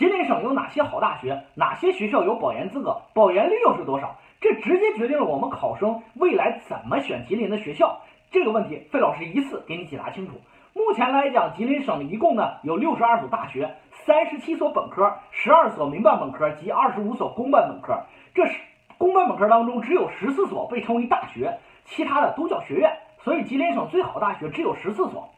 吉林省有哪些好大学？哪些学校有保研资格？保研率又是多少？这直接决定了我们考生未来怎么选吉林的学校。这个问题，费老师一次给你解答清楚。目前来讲，吉林省一共呢有六十二所大学，三十七所本科，十二所民办本科及二十五所公办本科。这是公办本科当中只有十四所被称为大学，其他的都叫学院。所以吉林省最好大学只有十四所，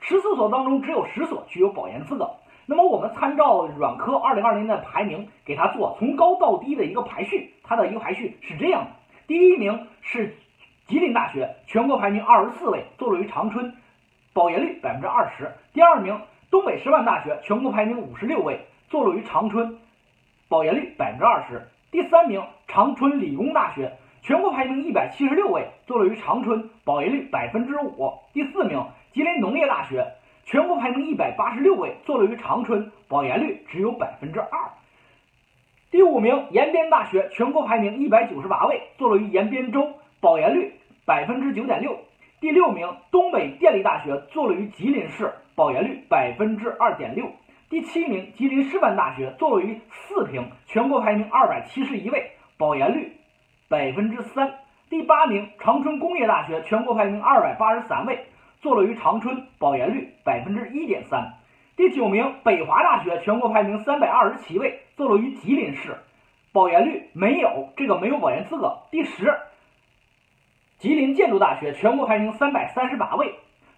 十四所当中只有十所具有保研资格。那么我们参照软科二零二零的排名，给它做从高到低的一个排序，它的一个排序是这样的：第一名是吉林大学，全国排名二十四位，坐落于长春，保研率百分之二十；第二名东北师范大学，全国排名五十六位，坐落于长春，保研率百分之二十；第三名长春理工大学，全国排名一百七十六位，坐落于长春，保研率百分之五；第四名吉林农业大学。全国排名一百八十六位，坐落于长春，保研率只有百分之二。第五名，延边大学，全国排名一百九十八位，坐落于延边州，保研率百分之九点六。第六名，东北电力大学，坐落于吉林市，保研率百分之二点六。第七名，吉林师范大学，坐落于四平，全国排名二百七十一位，保研率百分之三。第八名，长春工业大学，全国排名二百八十三位。坐落于长春，保研率百分之一点三。第九名，北华大学，全国排名三百二十七位，坐落于吉林市，保研率没有这个没有保研资格。第十，吉林建筑大学，全国排名三百三十八位，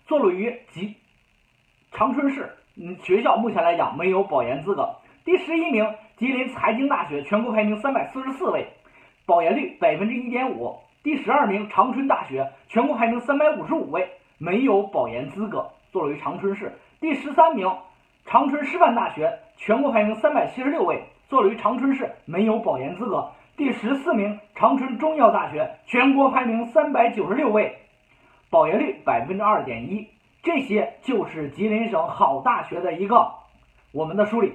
坐落于吉长春市，嗯，学校目前来讲没有保研资格。第十一名，吉林财经大学，全国排名三百四十四位，保研率百分之一点五。第十二名，长春大学，全国排名三百五十五位。没有保研资格，坐落于长春市。第十三名，长春师范大学，全国排名三百七十六位，坐落于长春市，没有保研资格。第十四名，长春中药大学，全国排名三百九十六位，保研率百分之二点一。这些就是吉林省好大学的一个我们的梳理。